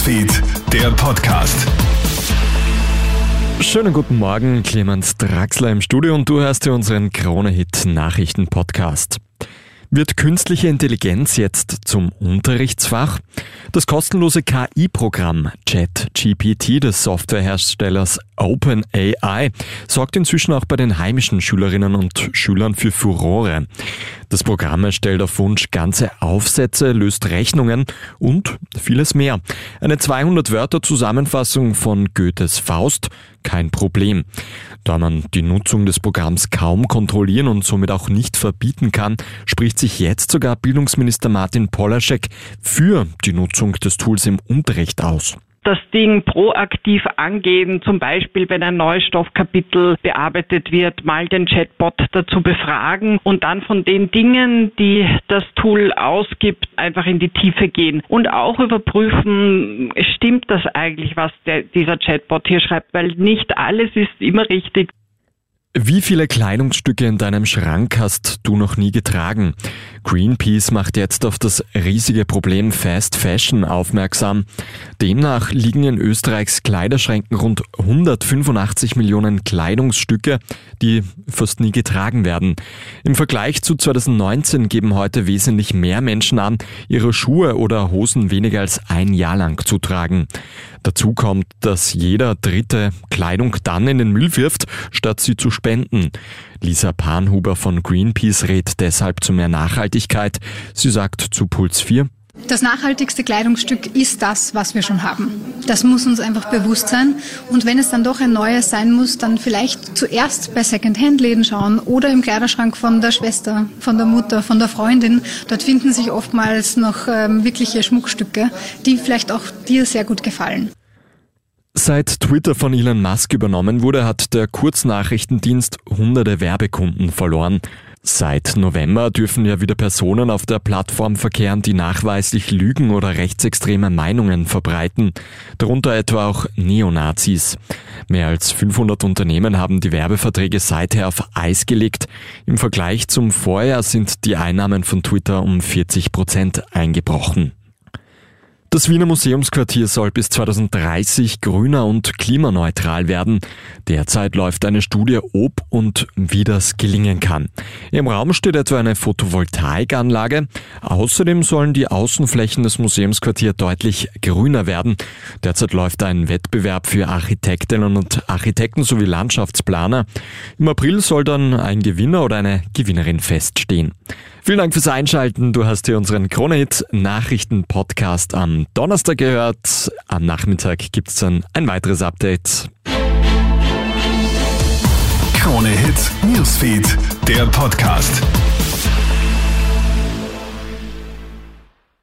Newsfeed, der Podcast. Schönen guten Morgen, Clemens Draxler im Studio und du hörst dir unseren Krone-Hit Nachrichten-Podcast. Wird künstliche Intelligenz jetzt zum Unterrichtsfach? Das kostenlose KI-Programm ChatGPT des Softwareherstellers OpenAI sorgt inzwischen auch bei den heimischen Schülerinnen und Schülern für Furore. Das Programm erstellt auf Wunsch ganze Aufsätze, löst Rechnungen und vieles mehr. Eine 200 Wörter Zusammenfassung von Goethes Faust, kein Problem. Da man die Nutzung des Programms kaum kontrollieren und somit auch nicht verbieten kann, spricht sich jetzt sogar Bildungsminister Martin Polaschek für die Nutzung des Tools im Unterricht aus das Ding proaktiv angehen, zum Beispiel wenn ein neues Stoffkapitel bearbeitet wird, mal den Chatbot dazu befragen und dann von den Dingen, die das Tool ausgibt, einfach in die Tiefe gehen und auch überprüfen, stimmt das eigentlich, was der, dieser Chatbot hier schreibt, weil nicht alles ist immer richtig. Wie viele Kleidungsstücke in deinem Schrank hast du noch nie getragen? Greenpeace macht jetzt auf das riesige Problem Fast Fashion aufmerksam. Demnach liegen in Österreichs Kleiderschränken rund 185 Millionen Kleidungsstücke, die fast nie getragen werden. Im Vergleich zu 2019 geben heute wesentlich mehr Menschen an, ihre Schuhe oder Hosen weniger als ein Jahr lang zu tragen. Dazu kommt, dass jeder Dritte Kleidung dann in den Müll wirft, statt sie zu spenden. Lisa Panhuber von Greenpeace rät deshalb zu mehr Nachhaltigkeit. Sie sagt zu Puls 4, das nachhaltigste Kleidungsstück ist das, was wir schon haben. Das muss uns einfach bewusst sein. Und wenn es dann doch ein neues sein muss, dann vielleicht zuerst bei Secondhand-Läden schauen oder im Kleiderschrank von der Schwester, von der Mutter, von der Freundin. Dort finden sich oftmals noch ähm, wirkliche Schmuckstücke, die vielleicht auch dir sehr gut gefallen. Seit Twitter von Elon Musk übernommen wurde, hat der Kurznachrichtendienst hunderte Werbekunden verloren. Seit November dürfen ja wieder Personen auf der Plattform verkehren, die nachweislich Lügen oder rechtsextreme Meinungen verbreiten, darunter etwa auch Neonazis. Mehr als 500 Unternehmen haben die Werbeverträge seither auf Eis gelegt. Im Vergleich zum Vorjahr sind die Einnahmen von Twitter um 40 Prozent eingebrochen. Das Wiener Museumsquartier soll bis 2030 grüner und klimaneutral werden. Derzeit läuft eine Studie, ob und wie das gelingen kann. Im Raum steht etwa eine Photovoltaikanlage. Außerdem sollen die Außenflächen des Museumsquartiers deutlich grüner werden. Derzeit läuft ein Wettbewerb für Architektinnen und Architekten sowie Landschaftsplaner. Im April soll dann ein Gewinner oder eine Gewinnerin feststehen. Vielen Dank fürs Einschalten. Du hast hier unseren Kronehit Nachrichten Podcast am Donnerstag gehört. Am Nachmittag gibt's dann ein weiteres Update. Krone Hit Newsfeed, der Podcast.